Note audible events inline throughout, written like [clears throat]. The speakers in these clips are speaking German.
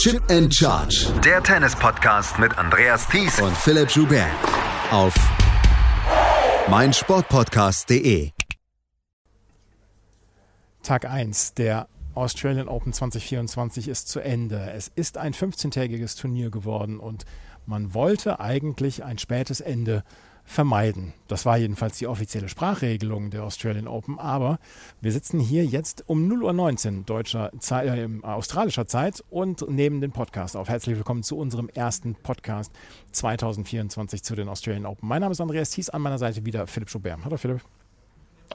Chip and Charge. Der Tennis-Podcast mit Andreas Thies und Philipp Joubert. Auf meinsportpodcast.de. Tag 1 der Australian Open 2024 ist zu Ende. Es ist ein 15-tägiges Turnier geworden und man wollte eigentlich ein spätes Ende vermeiden. Das war jedenfalls die offizielle Sprachregelung der Australian Open. Aber wir sitzen hier jetzt um 0.19 Uhr deutscher Zeit, äh, australischer Zeit und nehmen den Podcast auf. Herzlich willkommen zu unserem ersten Podcast 2024 zu den Australian Open. Mein Name ist Andreas Thies, an meiner Seite wieder Philipp Schubert. Hallo Philipp.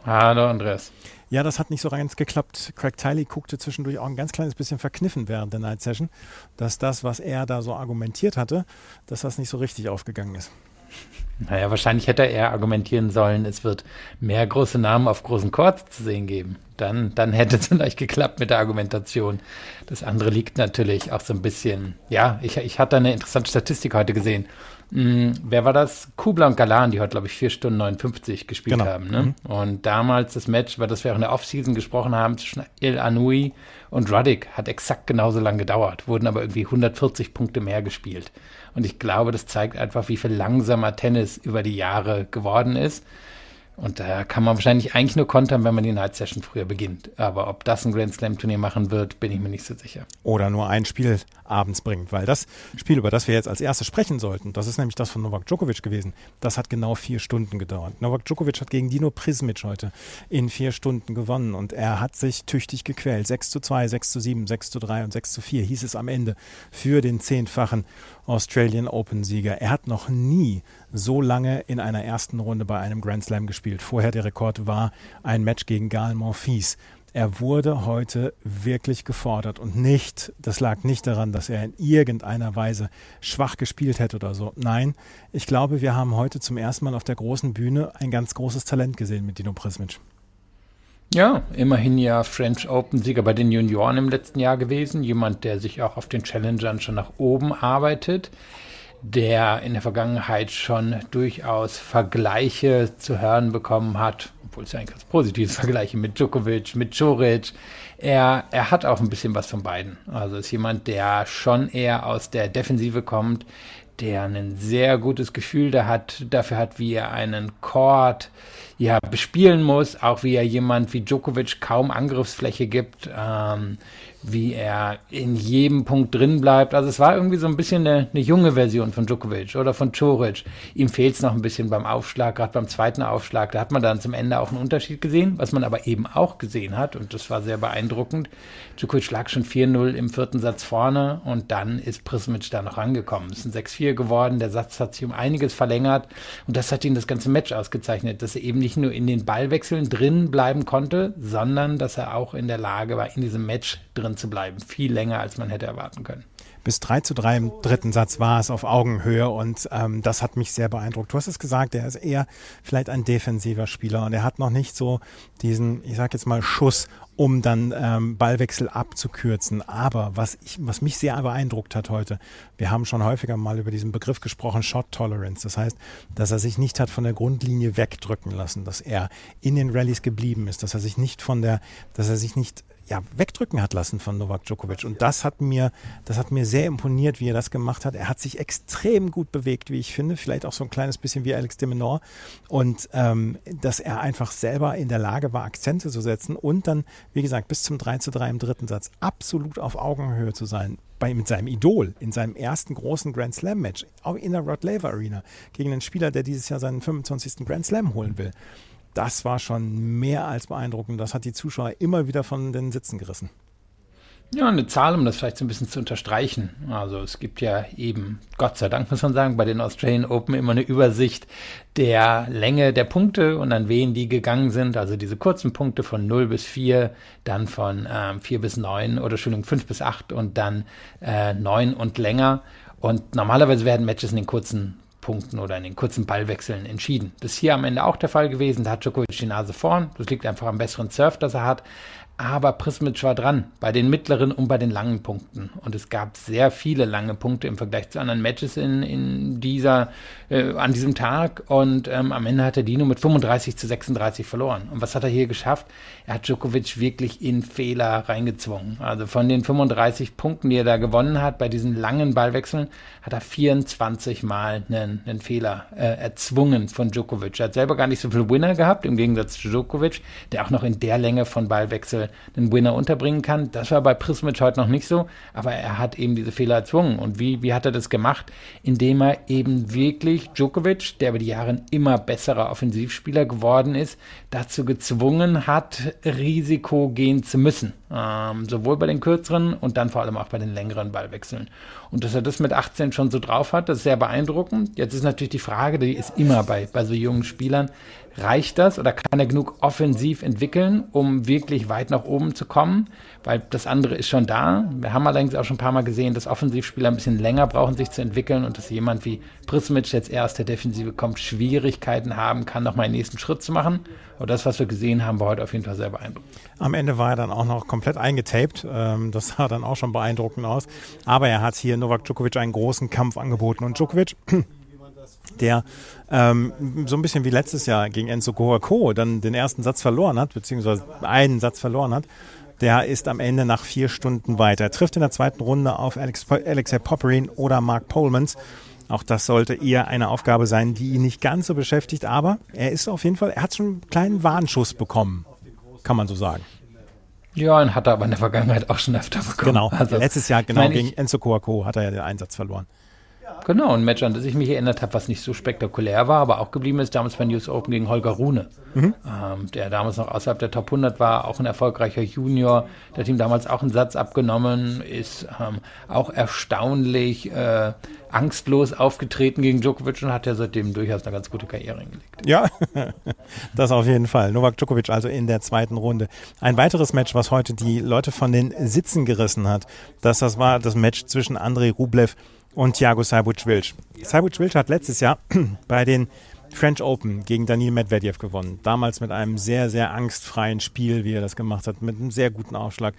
Hallo Andreas. Ja, das hat nicht so ganz geklappt. Craig Tiley guckte zwischendurch auch ein ganz kleines bisschen verkniffen während der Night Session, dass das, was er da so argumentiert hatte, dass das nicht so richtig aufgegangen ist. Naja, wahrscheinlich hätte er argumentieren sollen, es wird mehr große Namen auf großen Chords zu sehen geben. Dann, dann hätte es [laughs] vielleicht geklappt mit der Argumentation. Das andere liegt natürlich auch so ein bisschen, ja, ich, ich hatte eine interessante Statistik heute gesehen. Hm, wer war das? Kubla und Galan, die heute, glaube ich, 4 Stunden 59 gespielt genau. haben. Ne? Mhm. Und damals das Match, weil das wir auch in der Offseason gesprochen haben, zwischen Il Anui und Ruddick, hat exakt genauso lang gedauert, wurden aber irgendwie 140 Punkte mehr gespielt. Und ich glaube, das zeigt einfach, wie viel langsamer Tennis über die Jahre geworden ist. Und da kann man wahrscheinlich eigentlich nur kontern, wenn man die Night Session früher beginnt. Aber ob das ein Grand Slam Turnier machen wird, bin ich mir nicht so sicher. Oder nur ein Spiel abends bringt, weil das Spiel, über das wir jetzt als erstes sprechen sollten, das ist nämlich das von Novak Djokovic gewesen. Das hat genau vier Stunden gedauert. Novak Djokovic hat gegen Dino Prismic heute in vier Stunden gewonnen und er hat sich tüchtig gequält. 6 zu 2, 6 zu 7, 6 zu 3 und 6 zu 4 hieß es am Ende für den zehnfachen Australian Open Sieger. Er hat noch nie so lange in einer ersten Runde bei einem Grand Slam gespielt. Vorher der Rekord war ein Match gegen Gal Monfils. Er wurde heute wirklich gefordert und nicht, das lag nicht daran, dass er in irgendeiner Weise schwach gespielt hätte oder so. Nein, ich glaube, wir haben heute zum ersten Mal auf der großen Bühne ein ganz großes Talent gesehen mit Dino Prismic. Ja, immerhin ja French Open-Sieger bei den Junioren im letzten Jahr gewesen. Jemand, der sich auch auf den Challengern schon nach oben arbeitet, der in der Vergangenheit schon durchaus Vergleiche zu hören bekommen hat, obwohl es ja eigentlich ganz positives Vergleiche mit Djokovic, mit Joric. Er, er hat auch ein bisschen was von beiden. Also ist jemand, der schon eher aus der Defensive kommt, der ein sehr gutes Gefühl da hat, dafür hat, wie er einen Chord ja, bespielen muss, auch wie er jemand wie Djokovic kaum Angriffsfläche gibt, ähm, wie er in jedem Punkt drin bleibt. Also es war irgendwie so ein bisschen eine, eine junge Version von Djokovic oder von Coric. Ihm fehlt es noch ein bisschen beim Aufschlag, gerade beim zweiten Aufschlag. Da hat man dann zum Ende auch einen Unterschied gesehen, was man aber eben auch gesehen hat und das war sehr beeindruckend. Djokovic lag schon 4-0 im vierten Satz vorne und dann ist Prismic da noch rangekommen. Es ist ein 6-4 geworden, der Satz hat sich um einiges verlängert und das hat ihn das ganze Match ausgezeichnet, dass er eben nicht nur in den Ballwechseln drin bleiben konnte, sondern dass er auch in der Lage war, in diesem Match drin zu bleiben. Viel länger, als man hätte erwarten können. Bis 3 zu 3 im dritten Satz war es auf Augenhöhe und ähm, das hat mich sehr beeindruckt. Du hast es gesagt, er ist eher vielleicht ein defensiver Spieler und er hat noch nicht so diesen, ich sag jetzt mal, Schuss, um dann ähm, Ballwechsel abzukürzen. Aber was, ich, was mich sehr beeindruckt hat heute, wir haben schon häufiger mal über diesen Begriff gesprochen, Shot Tolerance. Das heißt, dass er sich nicht hat von der Grundlinie wegdrücken lassen, dass er in den Rallyes geblieben ist, dass er sich nicht von der, dass er sich nicht ja, wegdrücken hat lassen von Novak Djokovic. Und das hat mir, das hat mir sehr imponiert, wie er das gemacht hat. Er hat sich extrem gut bewegt, wie ich finde. Vielleicht auch so ein kleines bisschen wie Alex de Menor. Und ähm, dass er einfach selber in der Lage war, Akzente zu setzen und dann, wie gesagt, bis zum 3 zu 3 im dritten Satz absolut auf Augenhöhe zu sein. Bei, mit seinem Idol in seinem ersten großen Grand Slam Match, auch in der Rod Laver Arena, gegen einen Spieler, der dieses Jahr seinen 25. Grand Slam holen will das war schon mehr als beeindruckend. Das hat die Zuschauer immer wieder von den Sitzen gerissen. Ja, eine Zahl, um das vielleicht so ein bisschen zu unterstreichen. Also es gibt ja eben, Gott sei Dank muss man sagen, bei den Australian Open immer eine Übersicht der Länge der Punkte und an wen die gegangen sind. Also diese kurzen Punkte von 0 bis 4, dann von ähm, 4 bis 9 oder Entschuldigung, 5 bis 8 und dann äh, 9 und länger. Und normalerweise werden Matches in den kurzen Punkten oder in den kurzen Ballwechseln entschieden. Das ist hier am Ende auch der Fall gewesen. Da hat Djokovic die Nase vorn. Das liegt einfach am besseren Surf, das er hat. Aber Prismic war dran bei den mittleren und bei den langen Punkten. Und es gab sehr viele lange Punkte im Vergleich zu anderen Matches in, in dieser, äh, an diesem Tag. Und ähm, am Ende hat er Dino mit 35 zu 36 verloren. Und was hat er hier geschafft? Er hat Djokovic wirklich in Fehler reingezwungen. Also von den 35 Punkten, die er da gewonnen hat, bei diesen langen Ballwechseln, hat er 24 Mal einen, einen Fehler äh, erzwungen von Djokovic. Er hat selber gar nicht so viel Winner gehabt, im Gegensatz zu Djokovic, der auch noch in der Länge von Ballwechseln den Winner unterbringen kann. Das war bei Prismic heute noch nicht so, aber er hat eben diese Fehler erzwungen. Und wie, wie hat er das gemacht? Indem er eben wirklich Djokovic, der über die Jahre immer besserer Offensivspieler geworden ist, dazu gezwungen hat, Risiko gehen zu müssen. Ähm, sowohl bei den kürzeren und dann vor allem auch bei den längeren Ballwechseln. Und dass er das mit 18 schon so drauf hat, das ist sehr beeindruckend. Jetzt ist natürlich die Frage, die ist immer bei, bei so jungen Spielern, Reicht das oder kann er genug offensiv entwickeln, um wirklich weit nach oben zu kommen? Weil das andere ist schon da. Wir haben allerdings auch schon ein paar Mal gesehen, dass Offensivspieler ein bisschen länger brauchen, sich zu entwickeln und dass jemand wie Prismic jetzt erst der Defensive kommt, Schwierigkeiten haben kann, nochmal einen nächsten Schritt zu machen. Aber das, was wir gesehen haben, war heute auf jeden Fall sehr beeindruckend. Am Ende war er dann auch noch komplett eingetaped. Ähm, das sah dann auch schon beeindruckend aus. Aber er hat hier Novak Djokovic einen großen Kampf angeboten. Und Djokovic der ähm, so ein bisschen wie letztes Jahr gegen Enzo Coaco dann den ersten Satz verloren hat, beziehungsweise einen Satz verloren hat, der ist am Ende nach vier Stunden weiter. Er trifft in der zweiten Runde auf Alex, Alexei Popperin oder Mark Polmans. Auch das sollte eher eine Aufgabe sein, die ihn nicht ganz so beschäftigt, aber er ist auf jeden Fall, er hat schon einen kleinen Warnschuss bekommen, kann man so sagen. Ja, und hat er aber in der Vergangenheit auch schon öfter bekommen. Genau, also, letztes Jahr genau gegen Enzo Coaco hat er ja den Einsatz verloren. Genau, ein Match, an das ich mich erinnert habe, was nicht so spektakulär war, aber auch geblieben ist, damals bei News Open gegen Holger Rune, mhm. ähm, der damals noch außerhalb der Top 100 war, auch ein erfolgreicher Junior. Der hat ihm damals auch einen Satz abgenommen, ist ähm, auch erstaunlich äh, angstlos aufgetreten gegen Djokovic und hat ja seitdem durchaus eine ganz gute Karriere hingelegt. Ja, [laughs] das auf jeden Fall. Novak Djokovic also in der zweiten Runde. Ein weiteres Match, was heute die Leute von den Sitzen gerissen hat, das, das war das Match zwischen Andrei Rublev und Thiago Seibuc-Wilch. Seibuc-Wilch hat letztes Jahr [clears throat] bei den French Open gegen Daniil Medvedev gewonnen. Damals mit einem sehr, sehr angstfreien Spiel, wie er das gemacht hat, mit einem sehr guten Aufschlag.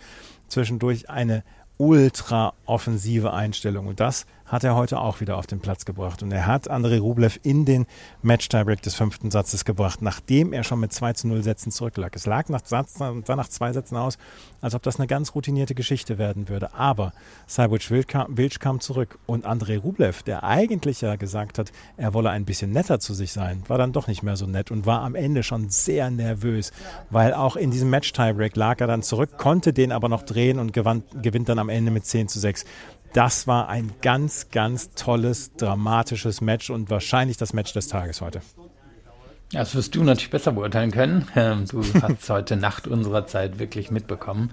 Zwischendurch eine ultra offensive Einstellung. Und das hat er heute auch wieder auf den Platz gebracht. Und er hat Andrei Rublev in den Match-Tiebreak des fünften Satzes gebracht, nachdem er schon mit 2 zu 0 Sätzen zurücklag. Es lag nach, Satz, sah nach zwei Sätzen aus, als ob das eine ganz routinierte Geschichte werden würde. Aber Sajbuc Wilch kam zurück und Andrei Rublev, der eigentlich ja gesagt hat, er wolle ein bisschen netter zu sich sein, war dann doch nicht mehr so nett und war am Ende schon sehr nervös, weil auch in diesem Match-Tiebreak lag er dann zurück, konnte den aber noch drehen und gewann, gewinnt dann am Ende mit 10 zu 6 das war ein ganz, ganz tolles, dramatisches Match und wahrscheinlich das Match des Tages heute. Das wirst du natürlich besser beurteilen können. Ähm, du [laughs] hast heute Nacht unserer Zeit wirklich mitbekommen.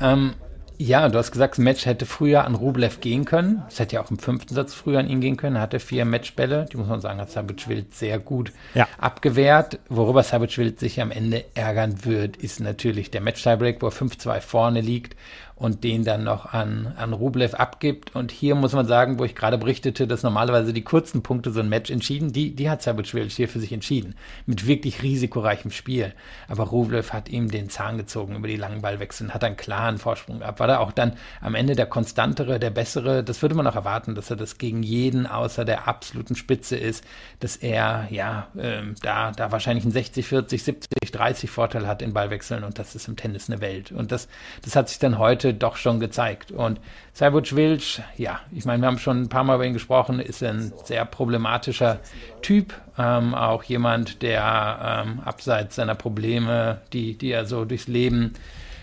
Ähm, ja, du hast gesagt, das Match hätte früher an Rublev gehen können. Es hätte ja auch im fünften Satz früher an ihn gehen können. Er hatte vier Matchbälle. Die muss man sagen, hat Sabic Wild sehr gut ja. abgewehrt. Worüber Sabic Wild sich am Ende ärgern wird, ist natürlich der Match-Tiebreak, wo er 5-2 vorne liegt und den dann noch an, an Rublev abgibt. Und hier muss man sagen, wo ich gerade berichtete, dass normalerweise die kurzen Punkte so ein Match entschieden, die, die hat Sabic hier für sich entschieden. Mit wirklich risikoreichem Spiel. Aber Rublev hat ihm den Zahn gezogen über die langen Ballwechsel und hat einen klaren Vorsprung gehabt. War da auch dann am Ende der konstantere, der bessere. Das würde man auch erwarten, dass er das gegen jeden außer der absoluten Spitze ist, dass er, ja, ähm, da, da wahrscheinlich einen 60, 40, 70, 30 Vorteil hat in Ballwechseln und das ist im Tennis eine Welt. Und das, das hat sich dann heute heute doch schon gezeigt. Und Sajvuc Wilch, ja, ich meine, wir haben schon ein paar Mal über ihn gesprochen, ist ein sehr problematischer Typ, ähm, auch jemand, der ähm, abseits seiner Probleme, die, die er so durchs Leben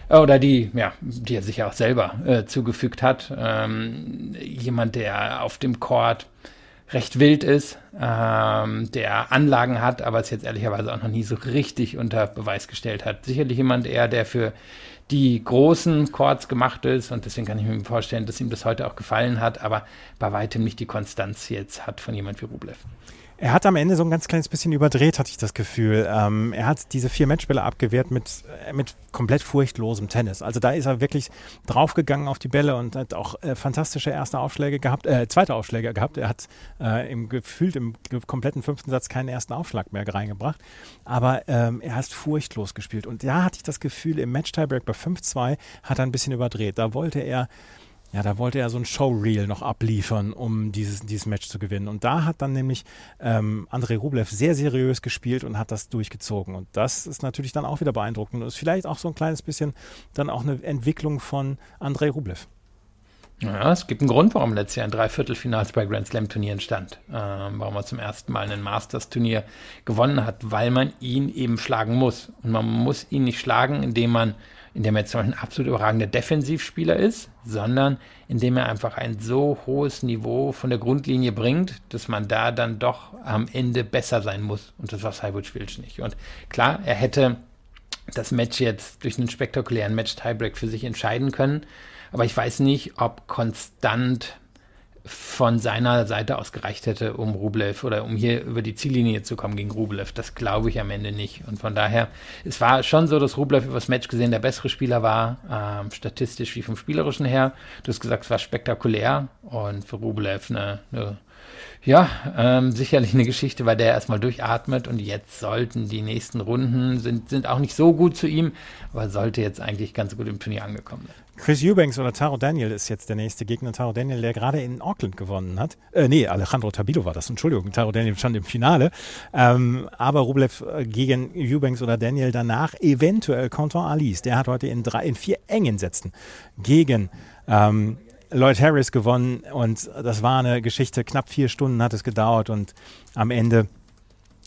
oder die, ja, die er sich auch selber äh, zugefügt hat, ähm, jemand, der auf dem Court recht wild ist, ähm, der Anlagen hat, aber es jetzt ehrlicherweise auch noch nie so richtig unter Beweis gestellt hat. Sicherlich jemand eher, der für die großen Chords gemacht ist und deswegen kann ich mir vorstellen, dass ihm das heute auch gefallen hat, aber bei weitem nicht die Konstanz jetzt hat von jemand wie Rublev. Er hat am Ende so ein ganz kleines bisschen überdreht, hatte ich das Gefühl. Ähm, er hat diese vier Matchbälle abgewehrt mit, äh, mit komplett furchtlosem Tennis. Also da ist er wirklich draufgegangen auf die Bälle und hat auch äh, fantastische erste Aufschläge gehabt, äh, zweite Aufschläge gehabt. Er hat äh, im gefühlt im kompletten fünften Satz keinen ersten Aufschlag mehr reingebracht. Aber ähm, er hat furchtlos gespielt. Und da hatte ich das Gefühl, im Match-Tiebreak bei 5-2 hat er ein bisschen überdreht. Da wollte er ja, da wollte er so ein Showreel noch abliefern, um dieses, dieses Match zu gewinnen. Und da hat dann nämlich ähm, Andrei Rublev sehr seriös gespielt und hat das durchgezogen. Und das ist natürlich dann auch wieder beeindruckend und ist vielleicht auch so ein kleines bisschen dann auch eine Entwicklung von Andrei Rublev. Ja, es gibt einen Grund, warum letztes Jahr ein Dreiviertelfinals bei Grand Slam Turnieren stand. Ähm, warum er zum ersten Mal ein Masters Turnier gewonnen hat, weil man ihn eben schlagen muss. Und man muss ihn nicht schlagen, indem man indem er jetzt ein absolut überragender Defensivspieler ist, sondern indem er einfach ein so hohes Niveau von der Grundlinie bringt, dass man da dann doch am Ende besser sein muss. Und das war Cyborg Schwilsch nicht. Und klar, er hätte das Match jetzt durch einen spektakulären Match-Tiebreak für sich entscheiden können. Aber ich weiß nicht, ob konstant von seiner Seite aus gereicht hätte, um Rublev oder um hier über die Ziellinie zu kommen gegen Rublev. Das glaube ich am Ende nicht. Und von daher, es war schon so, dass Rublev über das Match gesehen der bessere Spieler war, ähm, statistisch wie vom Spielerischen her. Du hast gesagt, es war spektakulär und für Rublev eine, eine ja, ähm, sicherlich eine Geschichte, bei der er erstmal durchatmet und jetzt sollten die nächsten Runden, sind, sind auch nicht so gut zu ihm, aber sollte jetzt eigentlich ganz gut im Turnier angekommen sein. Chris Eubanks oder Taro Daniel ist jetzt der nächste Gegner. Taro Daniel, der gerade in Auckland gewonnen hat. Äh, nee, Alejandro Tabilo war das. Entschuldigung, Taro Daniel stand im Finale. Ähm, aber Rublev äh, gegen Eubanks oder Daniel danach eventuell Canton Alice. Der hat heute in, drei, in vier engen Sätzen gegen ähm, Lloyd Harris gewonnen und das war eine Geschichte. Knapp vier Stunden hat es gedauert und am Ende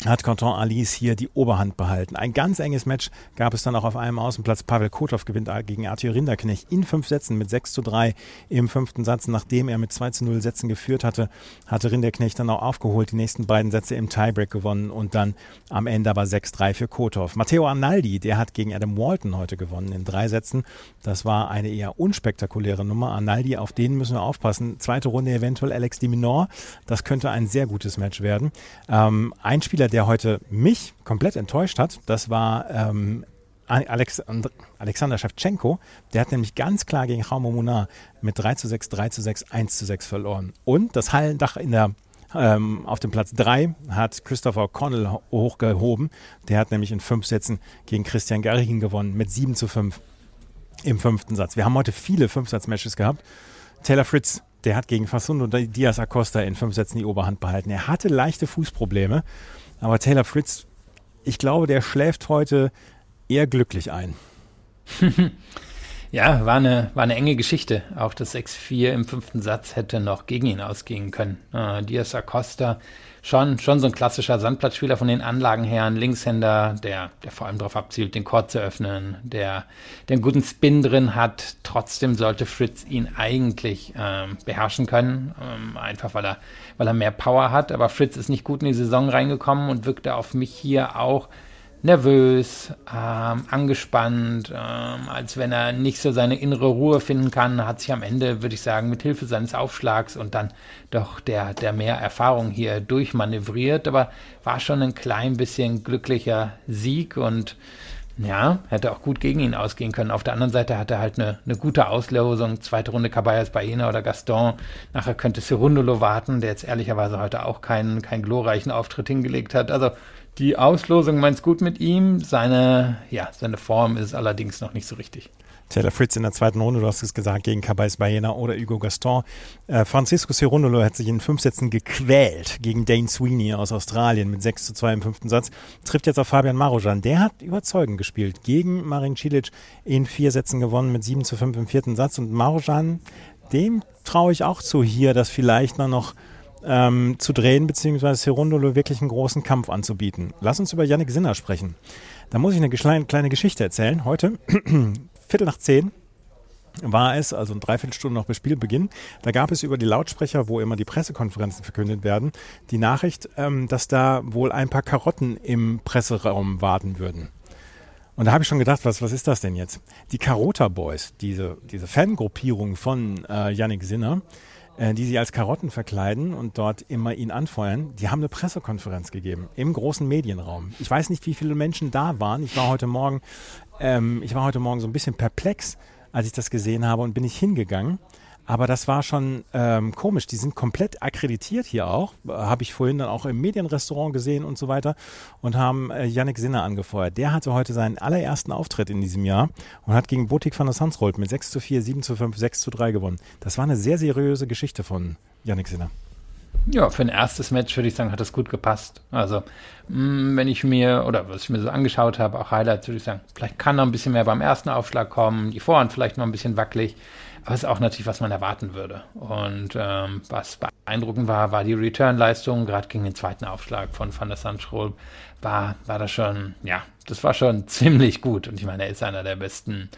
hat Canton Alice hier die Oberhand behalten. Ein ganz enges Match gab es dann auch auf einem Außenplatz. Pavel Kotov gewinnt gegen Arthur Rinderknecht in fünf Sätzen mit 6 zu 3 im fünften Satz. Nachdem er mit 2 zu 0 Sätzen geführt hatte, hatte Rinderknecht dann auch aufgeholt, die nächsten beiden Sätze im Tiebreak gewonnen und dann am Ende aber 6-3 für Kotov. Matteo Arnaldi, der hat gegen Adam Walton heute gewonnen in drei Sätzen. Das war eine eher unspektakuläre Nummer. Arnaldi, auf den müssen wir aufpassen. Zweite Runde eventuell Alex Diminor. Das könnte ein sehr gutes Match werden. Ähm, ein Spieler Spieler, der heute mich komplett enttäuscht hat, das war ähm, Alex, Alexander Schewtschenko. Der hat nämlich ganz klar gegen Jaume Munar mit 3 zu 6, 3 zu 6, 1 zu 6 verloren. Und das Hallendach in der ähm, auf dem Platz 3 hat Christopher Connell hochgehoben. Der hat nämlich in fünf Sätzen gegen Christian Garrigan gewonnen mit 7 zu 5 im fünften Satz. Wir haben heute viele Fünfsatz-Matches gehabt. Taylor Fritz der hat gegen Facundo Diaz Acosta in fünf Sätzen die Oberhand behalten. Er hatte leichte Fußprobleme, aber Taylor Fritz, ich glaube, der schläft heute eher glücklich ein. [laughs] ja, war eine, war eine enge Geschichte. Auch das 6-4 im fünften Satz hätte noch gegen ihn ausgehen können. Äh, Diaz Acosta schon, schon so ein klassischer Sandplatzspieler von den Anlagen her, ein Linkshänder, der, der vor allem darauf abzielt, den Chord zu öffnen, der, der einen guten Spin drin hat. Trotzdem sollte Fritz ihn eigentlich ähm, beherrschen können, ähm, einfach weil er, weil er mehr Power hat. Aber Fritz ist nicht gut in die Saison reingekommen und wirkte auf mich hier auch nervös, ähm, angespannt, ähm, als wenn er nicht so seine innere Ruhe finden kann, hat sich am Ende, würde ich sagen, mit Hilfe seines Aufschlags und dann doch der, der mehr Erfahrung hier durchmanövriert, aber war schon ein klein bisschen glücklicher Sieg und ja, hätte auch gut gegen ihn ausgehen können. Auf der anderen Seite hat er halt eine, eine gute Auslosung. Zweite Runde Caballas Baena oder Gaston. Nachher könnte Cerundolo warten, der jetzt ehrlicherweise heute auch keinen, keinen glorreichen Auftritt hingelegt hat. Also die Auslosung meint's gut mit ihm. Seine, ja, seine Form ist allerdings noch nicht so richtig. Taylor Fritz in der zweiten Runde, du hast es gesagt, gegen Cabais Baena oder Hugo Gaston. Äh, Francisco Cerundolo hat sich in fünf Sätzen gequält gegen Dane Sweeney aus Australien mit 6 zu 2 im fünften Satz. Trifft jetzt auf Fabian Marojan. Der hat überzeugend gespielt. Gegen Marin Cilic in vier Sätzen gewonnen mit 7 zu 5 im vierten Satz. Und Marojan, dem traue ich auch zu hier, dass vielleicht noch ähm, zu drehen, beziehungsweise Cerundolo wirklich einen großen Kampf anzubieten. Lass uns über Yannick Sinner sprechen. Da muss ich eine kleine, Geschichte erzählen. Heute, [clears throat] Viertel nach zehn, war es, also eine Dreiviertelstunde noch bis Spielbeginn, da gab es über die Lautsprecher, wo immer die Pressekonferenzen verkündet werden, die Nachricht, ähm, dass da wohl ein paar Karotten im Presseraum warten würden. Und da habe ich schon gedacht, was, was ist das denn jetzt? Die Carota Boys, diese, diese Fangruppierung von äh, Yannick Sinner, äh, die sich als Karotten verkleiden und dort immer ihn anfeuern, die haben eine Pressekonferenz gegeben im großen Medienraum. Ich weiß nicht, wie viele Menschen da waren. Ich war heute Morgen, ähm, ich war heute Morgen so ein bisschen perplex, als ich das gesehen habe und bin ich hingegangen. Aber das war schon ähm, komisch. Die sind komplett akkreditiert hier auch. Habe ich vorhin dann auch im Medienrestaurant gesehen und so weiter. Und haben äh, Yannick Sinner angefeuert. Der hatte heute seinen allerersten Auftritt in diesem Jahr und hat gegen Botik van der Sandsrold mit 6 zu 4, 7 zu 5, 6 zu 3 gewonnen. Das war eine sehr seriöse Geschichte von Yannick Sinner. Ja, für ein erstes Match würde ich sagen, hat das gut gepasst. Also, mh, mm, wenn ich mir, oder was ich mir so angeschaut habe, auch Highlights, würde ich sagen, vielleicht kann noch ein bisschen mehr beim ersten Aufschlag kommen, die Vorhand vielleicht noch ein bisschen wackelig, ist auch natürlich, was man erwarten würde. Und ähm, was beeindruckend war, war die Return-Leistung, gerade gegen den zweiten Aufschlag von Van der Sandschroll, war, war das schon, ja, das war schon [laughs] ziemlich gut. Und ich meine, er ist einer der besten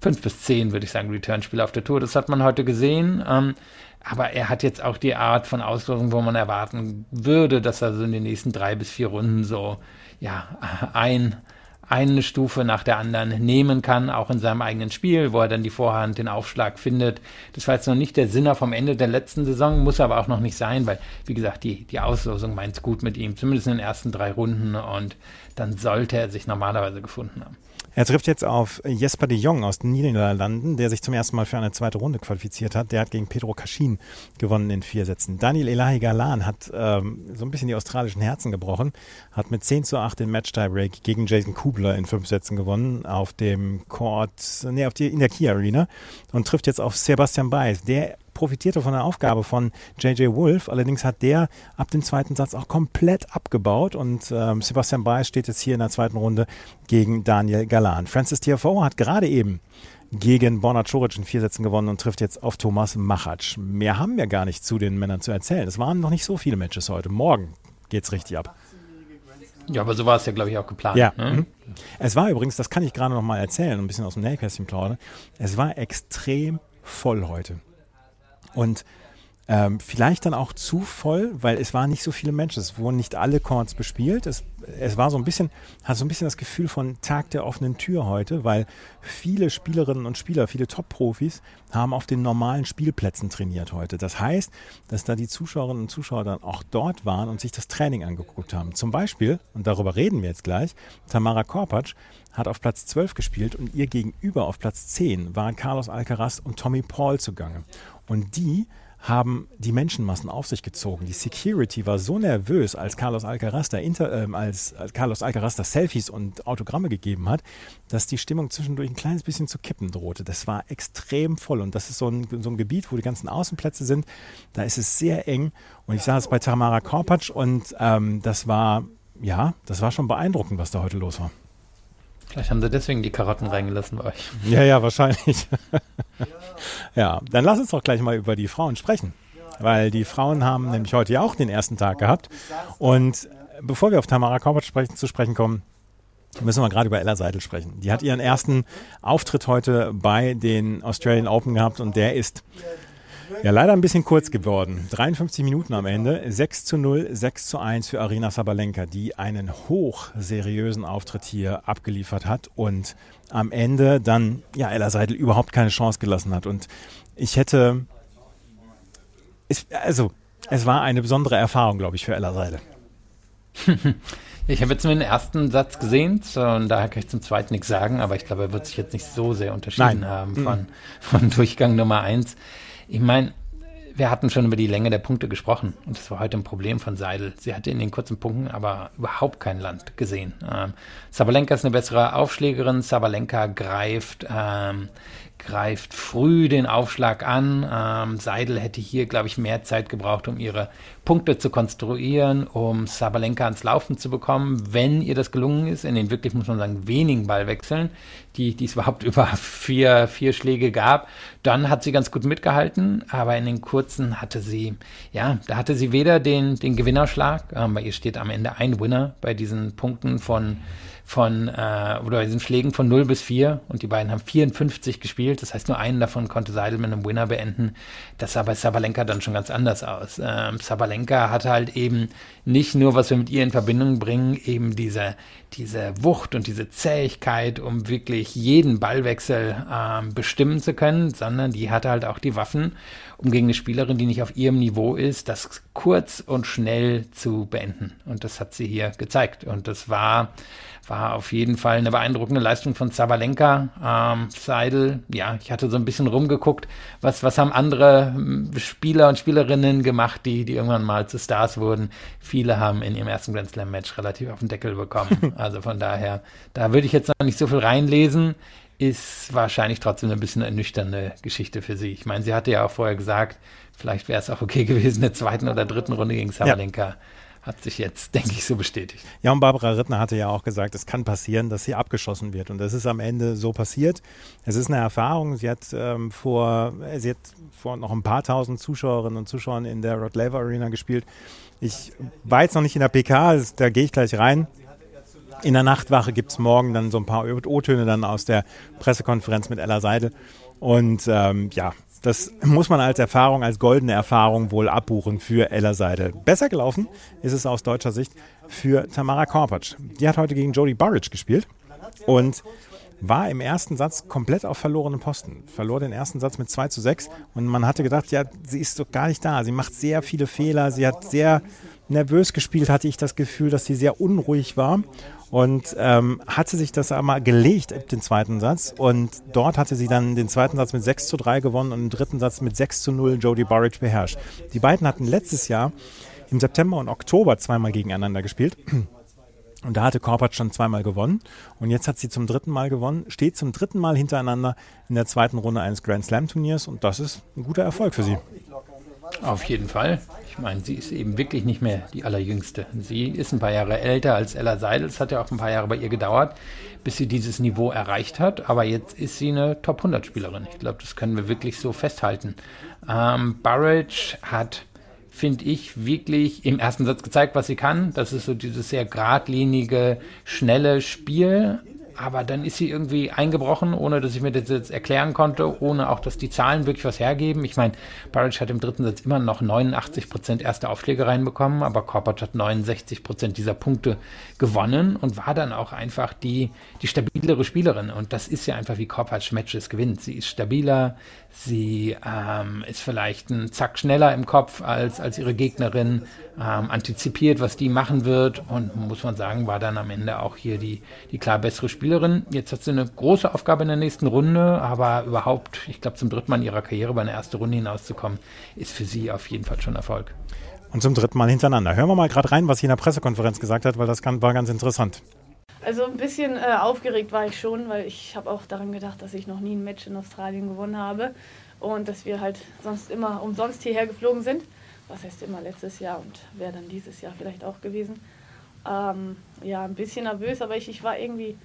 fünf bis zehn, würde ich sagen, Return-Spieler auf der Tour. Das hat man heute gesehen. Ähm, aber er hat jetzt auch die Art von Auslosung, wo man erwarten würde, dass er so in den nächsten drei bis vier Runden so, ja, [laughs] ein, eine Stufe nach der anderen nehmen kann, auch in seinem eigenen Spiel, wo er dann die Vorhand, den Aufschlag findet. Das war jetzt noch nicht der Sinner vom Ende der letzten Saison, muss aber auch noch nicht sein, weil, wie gesagt, die, die Auslosung meint es gut mit ihm, zumindest in den ersten drei Runden und dann sollte er sich normalerweise gefunden haben. Er trifft jetzt auf Jesper de Jong aus den Niederlanden, der sich zum ersten Mal für eine zweite Runde qualifiziert hat. Der hat gegen Pedro Kaschin gewonnen in vier Sätzen. Daniel Elahi Galan hat ähm, so ein bisschen die australischen Herzen gebrochen, hat mit 10 zu 8 den Match-Tiebreak gegen Jason Kubler in fünf Sätzen gewonnen auf dem Court, nee, auf die, in der Key Arena und trifft jetzt auf Sebastian Baez, der profitierte von der Aufgabe von JJ Wolf. Allerdings hat der ab dem zweiten Satz auch komplett abgebaut und ähm, Sebastian Baez steht jetzt hier in der zweiten Runde gegen Daniel Galan. Francis Tiafoe hat gerade eben gegen Borna Coric in vier Sätzen gewonnen und trifft jetzt auf Thomas Machac. Mehr haben wir gar nicht zu den Männern zu erzählen. Es waren noch nicht so viele Matches heute. Morgen geht es richtig ab. Ja, aber so war es ja, glaube ich, auch geplant. Ja. Ne? Mhm. Es war übrigens, das kann ich gerade noch mal erzählen, ein bisschen aus dem Nähkästchen plaudern. Es war extrem voll heute. Und ähm, vielleicht dann auch zu voll, weil es waren nicht so viele Menschen. Es wurden nicht alle Chords bespielt. Es, es war so ein bisschen, hat so ein bisschen das Gefühl von Tag der offenen Tür heute, weil viele Spielerinnen und Spieler, viele Top-Profis haben auf den normalen Spielplätzen trainiert heute. Das heißt, dass da die Zuschauerinnen und Zuschauer dann auch dort waren und sich das Training angeguckt haben. Zum Beispiel, und darüber reden wir jetzt gleich, Tamara Korpatsch hat auf Platz 12 gespielt und ihr gegenüber auf Platz 10 waren Carlos Alcaraz und Tommy Paul zugange. Und die haben die Menschenmassen auf sich gezogen. Die Security war so nervös, als Carlos Alcaraz da, Inter, äh, als, Carlos Alcaraz da Selfies und Autogramme gegeben hat, dass die Stimmung zwischendurch ein kleines bisschen zu kippen drohte. Das war extrem voll und das ist so ein, so ein Gebiet, wo die ganzen Außenplätze sind. Da ist es sehr eng und ich sah es bei Tamara Korpatsch und ähm, das war, ja, das war schon beeindruckend, was da heute los war. Vielleicht haben sie deswegen die Karotten reingelassen bei euch. [laughs] Ja, ja, wahrscheinlich. [laughs] ja, dann lass uns doch gleich mal über die Frauen sprechen. Weil die Frauen haben nämlich heute ja auch den ersten Tag gehabt. Und bevor wir auf Tamara Korbert sprechen, zu sprechen kommen, müssen wir gerade über Ella Seidel sprechen. Die hat ihren ersten Auftritt heute bei den Australian Open gehabt und der ist ja, leider ein bisschen kurz geworden. 53 Minuten am Ende. 6 zu 0, 6 zu 1 für Arina Sabalenka, die einen hochseriösen Auftritt hier abgeliefert hat und am Ende dann, ja, Ella Seidel überhaupt keine Chance gelassen hat. Und ich hätte, es, also, es war eine besondere Erfahrung, glaube ich, für Ella Seidel. [laughs] Ich habe jetzt nur den ersten Satz gesehen und daher kann ich zum zweiten nichts sagen, aber ich glaube, er wird sich jetzt nicht so sehr unterschieden Nein. haben von, von Durchgang Nummer 1. Ich meine, wir hatten schon über die Länge der Punkte gesprochen und das war heute ein Problem von Seidel. Sie hatte in den kurzen Punkten aber überhaupt kein Land gesehen. Ähm, Sabalenka ist eine bessere Aufschlägerin. Sabalenka greift ähm, greift früh den Aufschlag an. Ähm, Seidel hätte hier, glaube ich, mehr Zeit gebraucht, um ihre Punkte zu konstruieren, um Sabalenka ans Laufen zu bekommen. Wenn ihr das gelungen ist, in den wirklich, muss man sagen, wenigen Ballwechseln, die, die es überhaupt über vier, vier Schläge gab, dann hat sie ganz gut mitgehalten. Aber in den kurzen hatte sie, ja, da hatte sie weder den, den Gewinnerschlag, ähm, bei ihr steht am Ende ein Winner bei diesen Punkten von von, äh, oder diesen Schlägen von 0 bis 4 und die beiden haben 54 gespielt. Das heißt, nur einen davon konnte Seidel einem Winner beenden. Das sah bei Sabalenka dann schon ganz anders aus. Ähm, Sabalenka hatte halt eben nicht nur, was wir mit ihr in Verbindung bringen, eben diese, diese Wucht und diese Zähigkeit, um wirklich jeden Ballwechsel ähm, bestimmen zu können, sondern die hatte halt auch die Waffen, um gegen eine Spielerin, die nicht auf ihrem Niveau ist, das kurz und schnell zu beenden. Und das hat sie hier gezeigt. Und das war war auf jeden Fall eine beeindruckende Leistung von Zabalenka. Ähm, Seidel, ja, ich hatte so ein bisschen rumgeguckt, was, was haben andere hm, Spieler und Spielerinnen gemacht, die, die irgendwann mal zu Stars wurden. Viele haben in ihrem ersten Grand Slam Match relativ auf den Deckel bekommen. [laughs] Also von daher, da würde ich jetzt noch nicht so viel reinlesen. Ist wahrscheinlich trotzdem ein bisschen eine ernüchternde Geschichte für sie. Ich meine, sie hatte ja auch vorher gesagt, vielleicht wäre es auch okay [laughs] gewesen, in der zweiten oder dritten Runde gegen Sabalenka. Ja hat sich jetzt, denke ich, so bestätigt. Ja, und Barbara Rittner hatte ja auch gesagt, es kann passieren, dass sie abgeschossen wird. Und das ist am Ende so passiert. Es ist eine Erfahrung. Sie hat, ähm, vor, sie hat vor noch ein paar tausend Zuschauerinnen und Zuschauern in der Rod Laver Arena gespielt. Ich war jetzt noch nicht in der PK, da gehe ich gleich rein. In der Nachtwache gibt es morgen dann so ein paar O-Töne dann aus der Pressekonferenz mit Ella Seidel. Und ähm, ja, das muss man als Erfahrung, als goldene Erfahrung wohl abbuchen für Ella Seidel. Besser gelaufen ist es aus deutscher Sicht für Tamara Korpatsch. Die hat heute gegen Jodie Burridge gespielt und war im ersten Satz komplett auf verlorenen Posten. Verlor den ersten Satz mit 2 zu 6 und man hatte gedacht, ja, sie ist doch gar nicht da. Sie macht sehr viele Fehler, sie hat sehr nervös gespielt, hatte ich das Gefühl, dass sie sehr unruhig war und ähm, hatte sich das einmal gelegt, den zweiten Satz. Und dort hatte sie dann den zweiten Satz mit 6 zu 3 gewonnen und den dritten Satz mit 6 zu 0 Jodie Burridge beherrscht. Die beiden hatten letztes Jahr im September und Oktober zweimal gegeneinander gespielt. [clears throat] Und da hatte Korpatsch schon zweimal gewonnen. Und jetzt hat sie zum dritten Mal gewonnen, steht zum dritten Mal hintereinander in der zweiten Runde eines Grand Slam Turniers. Und das ist ein guter Erfolg für sie. Auf jeden Fall. Ich meine, sie ist eben wirklich nicht mehr die allerjüngste. Sie ist ein paar Jahre älter als Ella Seidel. Es hat ja auch ein paar Jahre bei ihr gedauert, bis sie dieses Niveau erreicht hat. Aber jetzt ist sie eine Top 100 Spielerin. Ich glaube, das können wir wirklich so festhalten. Ähm, Burridge hat, finde ich, wirklich im ersten Satz gezeigt, was sie kann. Das ist so dieses sehr geradlinige, schnelle Spiel aber dann ist sie irgendwie eingebrochen, ohne dass ich mir das jetzt erklären konnte, ohne auch, dass die Zahlen wirklich was hergeben. Ich meine, Barrage hat im dritten Satz immer noch 89 Prozent erste Aufschläge reinbekommen, aber Korpatsch hat 69 Prozent dieser Punkte gewonnen und war dann auch einfach die, die stabilere Spielerin. Und das ist ja einfach, wie Korpatsch Matches gewinnt. Sie ist stabiler, sie ähm, ist vielleicht ein Zack schneller im Kopf als, als ihre Gegnerin, ähm, antizipiert, was die machen wird und muss man sagen, war dann am Ende auch hier die, die klar bessere Spielerin. Jetzt hat sie eine große Aufgabe in der nächsten Runde, aber überhaupt, ich glaube, zum dritten Mal in ihrer Karriere bei einer ersten Runde hinauszukommen, ist für sie auf jeden Fall schon Erfolg. Und zum dritten Mal hintereinander. Hören wir mal gerade rein, was sie in der Pressekonferenz gesagt hat, weil das war ganz interessant. Also ein bisschen äh, aufgeregt war ich schon, weil ich habe auch daran gedacht, dass ich noch nie ein Match in Australien gewonnen habe und dass wir halt sonst immer umsonst hierher geflogen sind was heißt immer letztes Jahr und wäre dann dieses Jahr vielleicht auch gewesen. Ähm, ja, ein bisschen nervös, aber ich, ich war irgendwie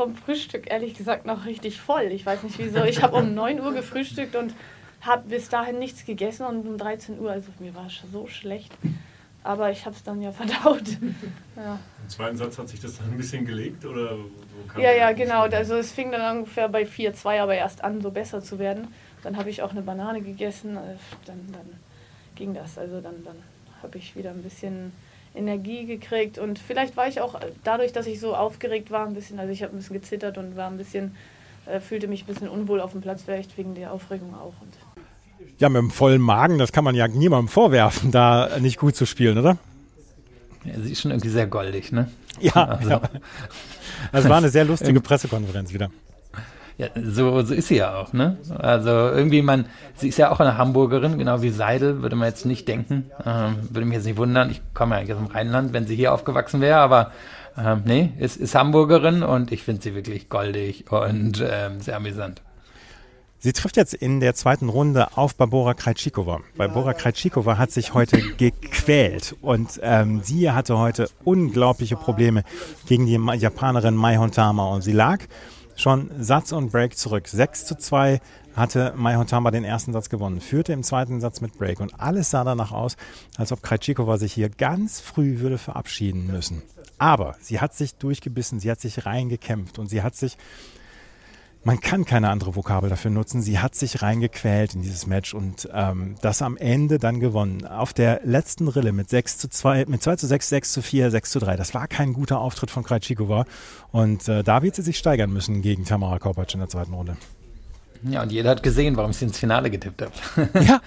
vom Frühstück ehrlich gesagt noch richtig voll. Ich weiß nicht wieso. Ich habe um [laughs] 9 Uhr gefrühstückt und habe bis dahin nichts gegessen und um 13 Uhr, also mir war es so schlecht. Aber ich habe es dann ja [laughs] verdaut. Ja. Im zweiten Satz hat sich das dann ein bisschen gelegt? Oder ja, ja, genau. Also es fing dann ungefähr bei 4-2 aber erst an, so besser zu werden. Dann habe ich auch eine Banane gegessen. Äh, dann, dann ging das. Also dann, dann habe ich wieder ein bisschen Energie gekriegt und vielleicht war ich auch dadurch, dass ich so aufgeregt war, ein bisschen, also ich habe ein bisschen gezittert und war ein bisschen, äh, fühlte mich ein bisschen unwohl auf dem Platz, vielleicht wegen der Aufregung auch. Und ja, mit einem vollen Magen, das kann man ja niemandem vorwerfen, da nicht gut zu spielen, oder? Ja, sie ist schon irgendwie sehr goldig, ne? Ja, also. ja. [laughs] Das war eine sehr lustige Pressekonferenz wieder. Ja, so, so ist sie ja auch, ne? Also irgendwie man, sie ist ja auch eine Hamburgerin, genau wie Seidel, würde man jetzt nicht denken. Ähm, würde mich jetzt nicht wundern, ich komme ja eigentlich aus dem Rheinland, wenn sie hier aufgewachsen wäre, aber ähm, nee, ist, ist Hamburgerin und ich finde sie wirklich goldig und ähm, sehr amüsant. Sie trifft jetzt in der zweiten Runde auf Barbora Krejcikova. Barbora Krejcikova hat sich heute gequält und ähm, sie hatte heute unglaubliche Probleme gegen die Japanerin Mai Hontama und sie lag schon Satz und Break zurück. 6 zu 2 hatte Mai Hontama den ersten Satz gewonnen, führte im zweiten Satz mit Break und alles sah danach aus, als ob Krajcikova sich hier ganz früh würde verabschieden müssen. Aber sie hat sich durchgebissen, sie hat sich reingekämpft und sie hat sich man kann keine andere Vokabel dafür nutzen. Sie hat sich reingequält in dieses Match und ähm, das am Ende dann gewonnen. Auf der letzten Rille mit 6 zu 2, mit 2 zu 6, 6 zu 4, 6 zu 3. Das war kein guter Auftritt von Krajcikova. Und äh, da wird sie sich steigern müssen gegen Tamara Kopacz in der zweiten Runde. Ja, und jeder hat gesehen, warum ich sie ins Finale getippt habe. Ja.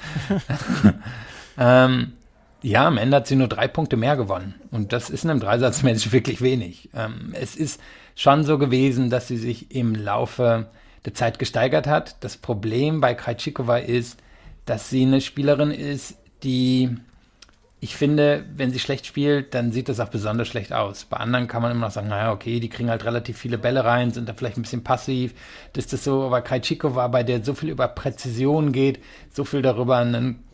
[laughs] ähm, Ja, am Ende hat sie nur drei Punkte mehr gewonnen. Und das ist in einem Dreisatzmatch [laughs] wirklich wenig. Ähm, es ist schon so gewesen, dass sie sich im Laufe der Zeit gesteigert hat. Das Problem bei Krajcikova ist, dass sie eine Spielerin ist, die ich finde, wenn sie schlecht spielt, dann sieht das auch besonders schlecht aus. Bei anderen kann man immer noch sagen, naja, okay, die kriegen halt relativ viele Bälle rein, sind da vielleicht ein bisschen passiv. Das ist das so, aber Krajcikova, bei der so viel über Präzision geht, so viel darüber einen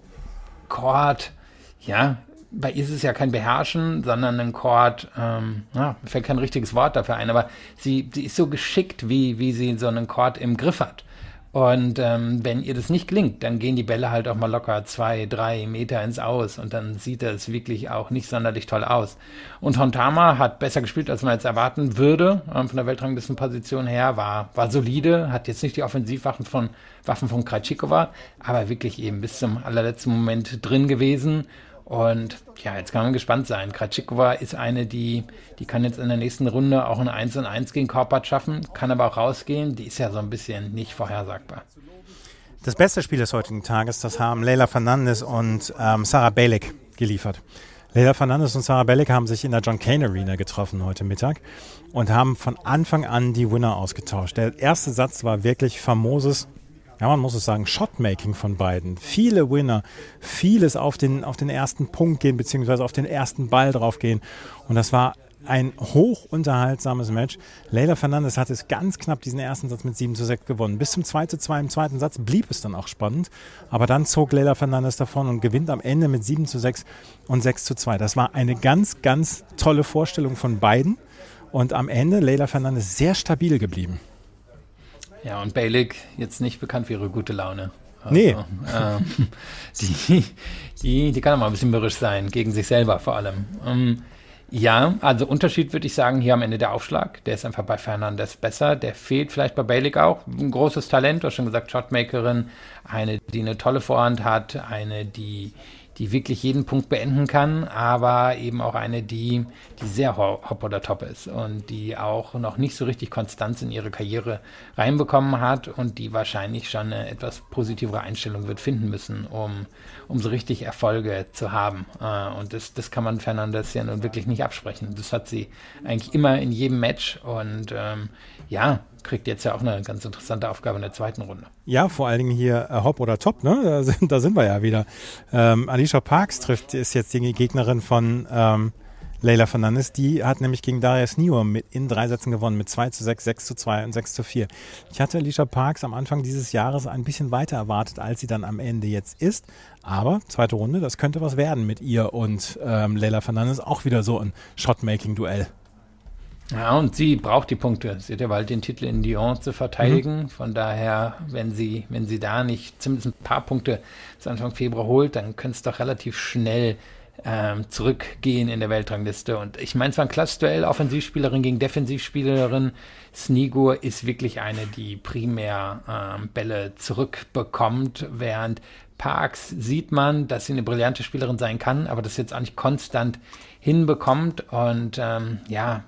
Chord, ja, bei ihr ist es ja kein Beherrschen, sondern ein Chord, ähm, ja, mir fällt kein richtiges Wort dafür ein, aber sie, sie ist so geschickt, wie, wie sie so einen Chord im Griff hat. Und ähm, wenn ihr das nicht gelingt, dann gehen die Bälle halt auch mal locker zwei, drei Meter ins Aus und dann sieht das wirklich auch nicht sonderlich toll aus. Und Hontama hat besser gespielt, als man jetzt erwarten würde, ähm, von der Weltranglistenposition her, war, war solide, hat jetzt nicht die Offensivwaffen von Waffen von Krajcikova, aber wirklich eben bis zum allerletzten Moment drin gewesen und ja, jetzt kann man gespannt sein. Kratschikova ist eine, die, die kann jetzt in der nächsten Runde auch ein 1 und 1 gegen Korpat schaffen, kann aber auch rausgehen. Die ist ja so ein bisschen nicht vorhersagbar. Das beste Spiel des heutigen Tages, das haben Leila Fernandes und ähm, Sarah Balik geliefert. Leila Fernandes und Sarah Bellick haben sich in der John Kane Arena getroffen heute Mittag und haben von Anfang an die Winner ausgetauscht. Der erste Satz war wirklich famoses ja, man muss es sagen, Shotmaking von beiden. Viele Winner, vieles auf den, auf den ersten Punkt gehen, beziehungsweise auf den ersten Ball drauf gehen. Und das war ein hoch unterhaltsames Match. Leila Fernandes hat es ganz knapp diesen ersten Satz mit 7 zu 6 gewonnen. Bis zum 2 zu 2 im zweiten Satz blieb es dann auch spannend. Aber dann zog Leila Fernandes davon und gewinnt am Ende mit 7 zu 6 und 6 zu 2. Das war eine ganz, ganz tolle Vorstellung von beiden. Und am Ende Leila Fernandes sehr stabil geblieben. Ja, und Bailik jetzt nicht bekannt für ihre gute Laune. Also, nee. Äh, die, die, die kann auch mal ein bisschen mürrisch sein, gegen sich selber vor allem. Ähm, ja, also Unterschied würde ich sagen, hier am Ende der Aufschlag. Der ist einfach bei Fernandes besser. Der fehlt vielleicht bei Bailik auch. Ein großes Talent, du hast schon gesagt, Shotmakerin. Eine, die eine tolle Vorhand hat. Eine, die die wirklich jeden Punkt beenden kann, aber eben auch eine, die, die sehr hopp oder top ist und die auch noch nicht so richtig Konstanz in ihre Karriere reinbekommen hat und die wahrscheinlich schon eine etwas positivere Einstellung wird finden müssen, um, um so richtig Erfolge zu haben. Äh, und das, das kann man Fernandes ja nun wirklich nicht absprechen. Das hat sie eigentlich immer in jedem Match und ähm, ja, kriegt jetzt ja auch eine ganz interessante Aufgabe in der zweiten Runde. Ja, vor allen Dingen hier äh, Hop oder Top, ne? Da sind, da sind wir ja wieder. Ähm, Alicia Parks trifft, ist jetzt die Gegnerin von ähm, Leila Fernandes. Die hat nämlich gegen Darius Nior mit in drei Sätzen gewonnen mit 2 zu 6, 6 zu 2 und 6 zu 4. Ich hatte Alicia Parks am Anfang dieses Jahres ein bisschen weiter erwartet, als sie dann am Ende jetzt ist. Aber zweite Runde, das könnte was werden mit ihr und ähm, Leila Fernandes. Auch wieder so ein Shotmaking-Duell. Ja, und sie braucht die Punkte. Sie hat ja bald den Titel in Lyon zu verteidigen. Mhm. Von daher, wenn sie, wenn sie da nicht zumindest ein paar Punkte zu Anfang Februar holt, dann könnte es doch relativ schnell ähm, zurückgehen in der Weltrangliste. Und ich meine, es war ein klasse Duell, Offensivspielerin gegen Defensivspielerin. Snigur ist wirklich eine, die primär ähm, Bälle zurückbekommt, während Parks sieht man, dass sie eine brillante Spielerin sein kann, aber das jetzt auch nicht konstant hinbekommt. Und ähm, ja,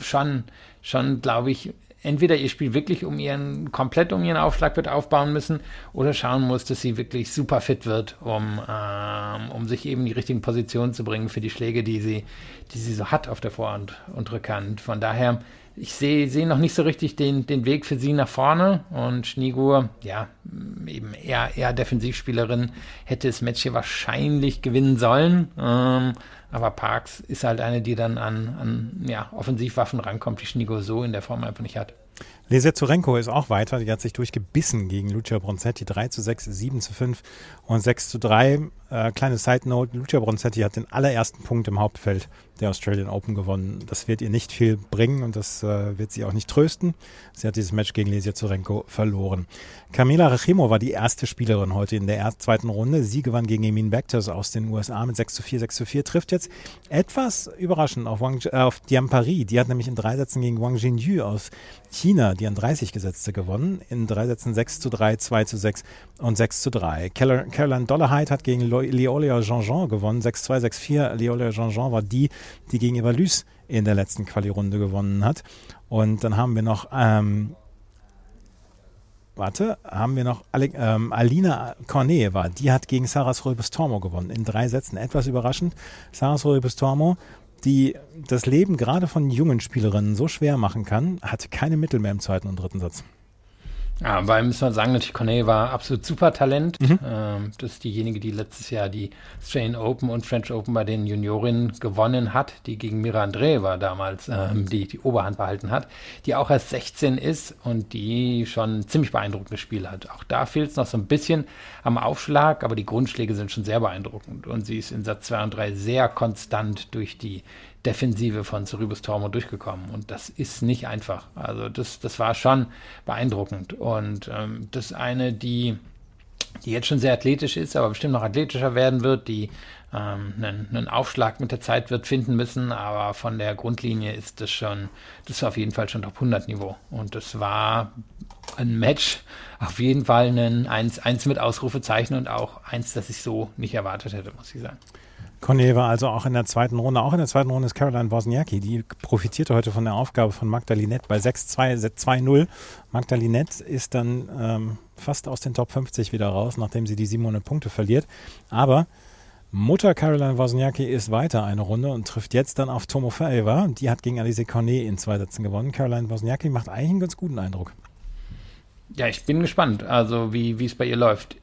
schon, schon glaube ich, entweder ihr Spiel wirklich um ihren, komplett um ihren Aufschlag wird aufbauen müssen oder schauen muss, dass sie wirklich super fit wird, um, ähm, um sich eben die richtigen Positionen zu bringen für die Schläge, die sie, die sie so hat auf der Vorhand und Rückhand. Von daher ich sehe seh noch nicht so richtig den, den Weg für sie nach vorne. Und Schnigur, ja, eben eher, eher Defensivspielerin, hätte das Match hier wahrscheinlich gewinnen sollen. Ähm, aber Parks ist halt eine, die dann an, an ja, Offensivwaffen rankommt, die Schnigur so in der Form einfach nicht hat. Lesia Zurenko ist auch weiter. Die hat sich durchgebissen gegen Lucia Bronzetti. 3 zu 6, 7 zu 5 und 6 zu 3. Äh, kleine Side Note. Lucia Bronzetti hat den allerersten Punkt im Hauptfeld der Australian Open gewonnen. Das wird ihr nicht viel bringen und das äh, wird sie auch nicht trösten. Sie hat dieses Match gegen Lesia Zurenko verloren. Kamila Rachimo war die erste Spielerin heute in der ersten, zweiten Runde. Sie gewann gegen Emin Bektas aus den USA mit 6 zu 4, 6 zu 4. Trifft jetzt etwas überraschend auf, Wang, äh, auf Dian Paris. Die hat nämlich in drei Sätzen gegen Wang Jinyu aus China die an 30 gesetzte gewonnen. In drei Sätzen 6 zu 3, 2 zu 6 und 6 zu 3. Caroline Dollarheit hat gegen Leolia Jean-Jean gewonnen. 6-2, 6-4. Leolia Jean-Jean war die, die gegen Evalus in der letzten Quali-Runde gewonnen hat. Und dann haben wir noch ähm, warte, haben wir noch Ale ähm, Alina Korneeva. Die hat gegen Saras Röbes-Tormo gewonnen. In drei Sätzen. Etwas überraschend. Saras Röbes-Tormo, die das Leben gerade von jungen Spielerinnen so schwer machen kann, hatte keine Mittel mehr im zweiten und dritten Satz. Ja, weil müssen wir sagen, natürlich Cornet war absolut super Talent. Mhm. Ähm, das ist diejenige, die letztes Jahr die Australian Open und French Open bei den Juniorinnen gewonnen hat, die gegen Mira André war damals, ähm, die die Oberhand behalten hat, die auch erst 16 ist und die schon ein ziemlich beeindruckendes Spiel hat. Auch da fehlt es noch so ein bisschen am Aufschlag, aber die Grundschläge sind schon sehr beeindruckend und sie ist in Satz 2 und 3 sehr konstant durch die Defensive von Cerubus Tormo durchgekommen. Und das ist nicht einfach. Also das, das war schon beeindruckend. Und ähm, das eine, die, die jetzt schon sehr athletisch ist, aber bestimmt noch athletischer werden wird, die ähm, einen, einen Aufschlag mit der Zeit wird finden müssen, aber von der Grundlinie ist das schon, das war auf jeden Fall schon Top 100 Niveau. Und das war ein Match, auf jeden Fall ein eins, eins mit Ausrufezeichen und auch eins, das ich so nicht erwartet hätte, muss ich sagen. Conny war also auch in der zweiten Runde. Auch in der zweiten Runde ist Caroline Wozniacki. Die profitierte heute von der Aufgabe von Magdalinette bei 6-2, 2-0. Magdalinette ist dann ähm, fast aus den Top 50 wieder raus, nachdem sie die 700 Punkte verliert. Aber Mutter Caroline Wozniacki ist weiter eine Runde und trifft jetzt dann auf Tomo Faeva. Die hat gegen Alice Cornet in zwei Sätzen gewonnen. Caroline Wozniacki macht eigentlich einen ganz guten Eindruck. Ja, ich bin gespannt, also wie es bei ihr läuft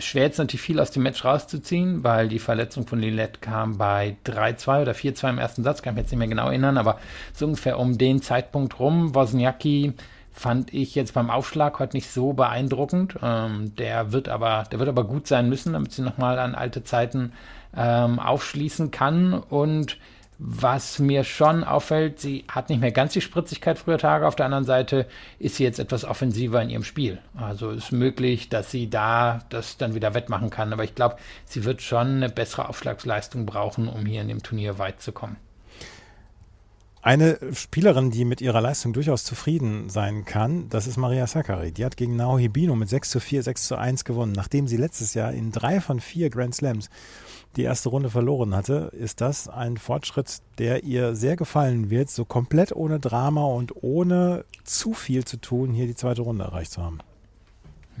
schwer jetzt natürlich viel aus dem Match rauszuziehen, weil die Verletzung von Lilette kam bei 3-2 oder 4-2 im ersten Satz, kann ich mich jetzt nicht mehr genau erinnern, aber so ungefähr um den Zeitpunkt rum. Wozniacki fand ich jetzt beim Aufschlag heute nicht so beeindruckend. Ähm, der wird aber, der wird aber gut sein müssen, damit sie nochmal an alte Zeiten ähm, aufschließen kann und was mir schon auffällt, sie hat nicht mehr ganz die Spritzigkeit früher Tage. Auf der anderen Seite ist sie jetzt etwas offensiver in ihrem Spiel. Also ist möglich, dass sie da das dann wieder wettmachen kann. Aber ich glaube, sie wird schon eine bessere Aufschlagsleistung brauchen, um hier in dem Turnier weit zu kommen. Eine Spielerin, die mit ihrer Leistung durchaus zufrieden sein kann, das ist Maria Sakkari. Die hat gegen Naohi Bino mit 6 zu 4, 6 zu 1 gewonnen, nachdem sie letztes Jahr in drei von vier Grand Slams die erste Runde verloren hatte, ist das ein Fortschritt, der ihr sehr gefallen wird, so komplett ohne Drama und ohne zu viel zu tun, hier die zweite Runde erreicht zu haben.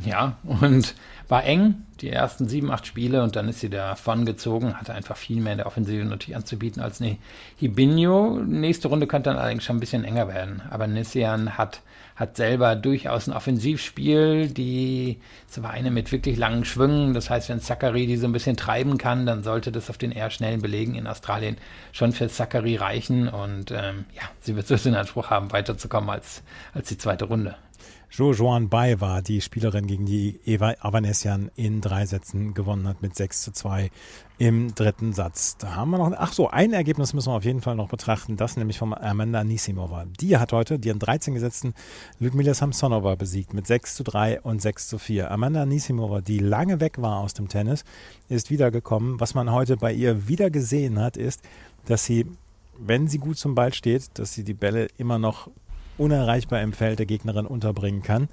Ja, und war eng, die ersten sieben, acht Spiele und dann ist sie davon gezogen, hatte einfach viel mehr in der Offensive natürlich anzubieten als eine Hibinho. Nächste Runde könnte dann allerdings schon ein bisschen enger werden. Aber Nissian hat hat selber durchaus ein Offensivspiel, die es war eine mit wirklich langen Schwüngen. Das heißt, wenn Zachary die so ein bisschen treiben kann, dann sollte das auf den eher schnellen Belegen in Australien schon für Zachary reichen. Und ähm, ja, sie wird so den Anspruch haben, weiterzukommen als, als die zweite Runde. Jo Joan Bai war die Spielerin, gegen die Eva Avanesian in drei Sätzen gewonnen hat mit 6 zu 2 im dritten Satz. Da haben wir noch, ach so, ein Ergebnis müssen wir auf jeden Fall noch betrachten, das nämlich von Amanda Nisimova. Die hat heute die an 13 gesetzten Ludmila Samsonova besiegt mit 6 zu 3 und 6 zu 4. Amanda Nisimova, die lange weg war aus dem Tennis, ist wiedergekommen. Was man heute bei ihr wieder gesehen hat, ist, dass sie wenn sie gut zum Ball steht, dass sie die Bälle immer noch unerreichbar im Feld der Gegnerin unterbringen kann.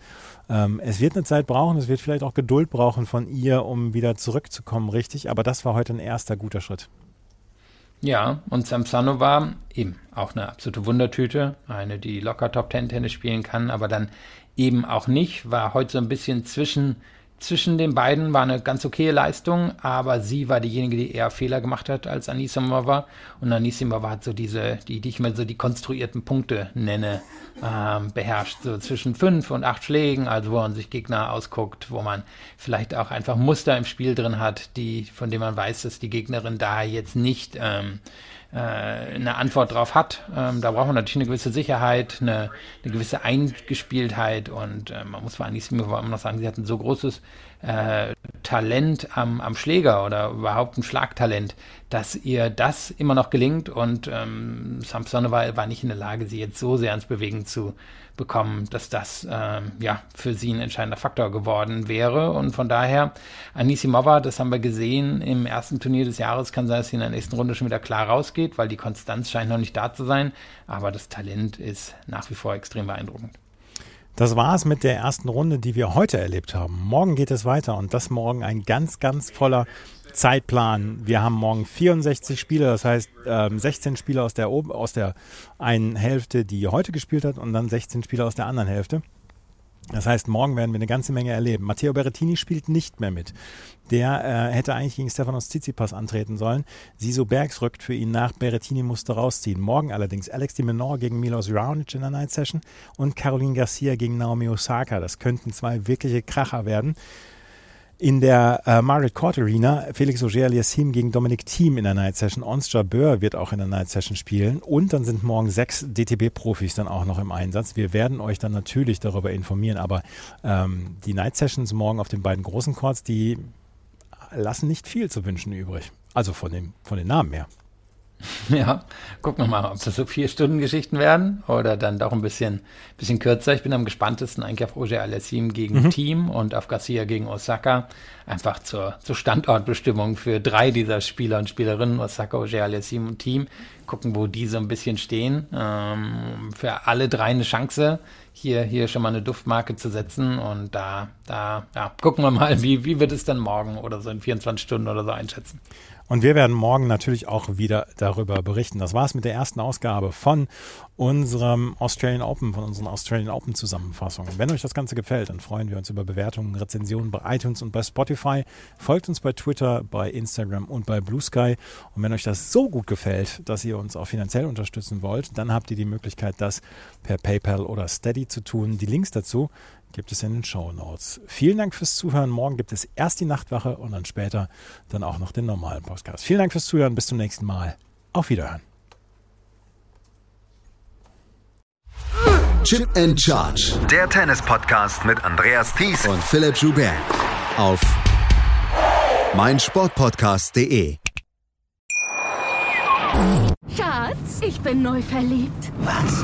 Ähm, es wird eine Zeit brauchen, es wird vielleicht auch Geduld brauchen von ihr, um wieder zurückzukommen, richtig, aber das war heute ein erster guter Schritt. Ja, und Samsonova eben auch eine absolute Wundertüte, eine, die locker Top Ten Tennis spielen kann, aber dann eben auch nicht, war heute so ein bisschen zwischen zwischen den beiden war eine ganz okaye Leistung, aber sie war diejenige, die eher Fehler gemacht hat als Anisimova. Und Anisimova hat so diese, die, die ich mal so die konstruierten Punkte nenne, ähm, beherrscht. So zwischen fünf und acht Schlägen, also wo man sich Gegner ausguckt, wo man vielleicht auch einfach Muster im Spiel drin hat, die, von denen man weiß, dass die Gegnerin da jetzt nicht ähm, äh, eine Antwort drauf hat. Ähm, da braucht man natürlich eine gewisse Sicherheit, eine, eine gewisse Eingespieltheit und äh, man muss Anisimova immer noch sagen, sie hat ein so großes äh, Talent am, am Schläger oder überhaupt ein Schlagtalent, dass ihr das immer noch gelingt und ähm, Samsonova war nicht in der Lage, sie jetzt so sehr ans Bewegen zu bekommen, dass das ähm, ja für sie ein entscheidender Faktor geworden wäre und von daher Anisimova, das haben wir gesehen im ersten Turnier des Jahres, kann sein, dass sie in der nächsten Runde schon wieder klar rausgeht, weil die Konstanz scheint noch nicht da zu sein, aber das Talent ist nach wie vor extrem beeindruckend. Das war es mit der ersten Runde, die wir heute erlebt haben. Morgen geht es weiter und das morgen ein ganz, ganz voller Zeitplan. Wir haben morgen 64 Spiele, das heißt ähm, 16 Spieler aus der, aus der einen Hälfte, die heute gespielt hat und dann 16 Spieler aus der anderen Hälfte. Das heißt, morgen werden wir eine ganze Menge erleben. Matteo Berrettini spielt nicht mehr mit. Der äh, hätte eigentlich gegen Stefanos Tsitsipas antreten sollen. Siso Bergs rückt für ihn nach. Berrettini musste rausziehen. Morgen allerdings Alex de Menor gegen Milos Raonic in der Night Session und Caroline Garcia gegen Naomi Osaka. Das könnten zwei wirkliche Kracher werden in der äh, Margaret Court Arena Felix Auger-Aliassime gegen Dominic Thiem in der Night Session. Ons Jabeur wird auch in der Night Session spielen. Und dann sind morgen sechs DTB-Profis dann auch noch im Einsatz. Wir werden euch dann natürlich darüber informieren. Aber ähm, die Night Sessions morgen auf den beiden großen Courts, die lassen nicht viel zu wünschen übrig. Also von, dem, von den Namen her. [laughs] Ja, gucken wir mal, ob das so vier Stunden Geschichten werden oder dann doch ein bisschen, bisschen kürzer. Ich bin am gespanntesten eigentlich auf Roger Alessim gegen mhm. Team und auf Garcia gegen Osaka. Einfach zur, zur Standortbestimmung für drei dieser Spieler und Spielerinnen, Osaka, Roger Alessim und Team. Gucken, wo die so ein bisschen stehen. Ähm, für alle drei eine Chance, hier, hier schon mal eine Duftmarke zu setzen. Und da, da, ja, gucken wir mal, wie, wie wird es dann morgen oder so in 24 Stunden oder so einschätzen. Und wir werden morgen natürlich auch wieder darüber berichten. Das war's mit der ersten Ausgabe von unserem Australian Open, von unseren Australian Open Zusammenfassungen. Wenn euch das Ganze gefällt, dann freuen wir uns über Bewertungen, Rezensionen bei iTunes und bei Spotify. Folgt uns bei Twitter, bei Instagram und bei Blue Sky. Und wenn euch das so gut gefällt, dass ihr uns auch finanziell unterstützen wollt, dann habt ihr die Möglichkeit, das per PayPal oder Steady zu tun. Die Links dazu gibt es in den Show Notes. Vielen Dank fürs Zuhören. Morgen gibt es erst die Nachtwache und dann später dann auch noch den normalen Podcast. Vielen Dank fürs Zuhören. Bis zum nächsten Mal. Auf Wiederhören. Chip and Charge. Der Tennis-Podcast mit Andreas Thies und Philipp Joubert. Auf meinsportpodcast.de. Schatz, ich bin neu verliebt. Was?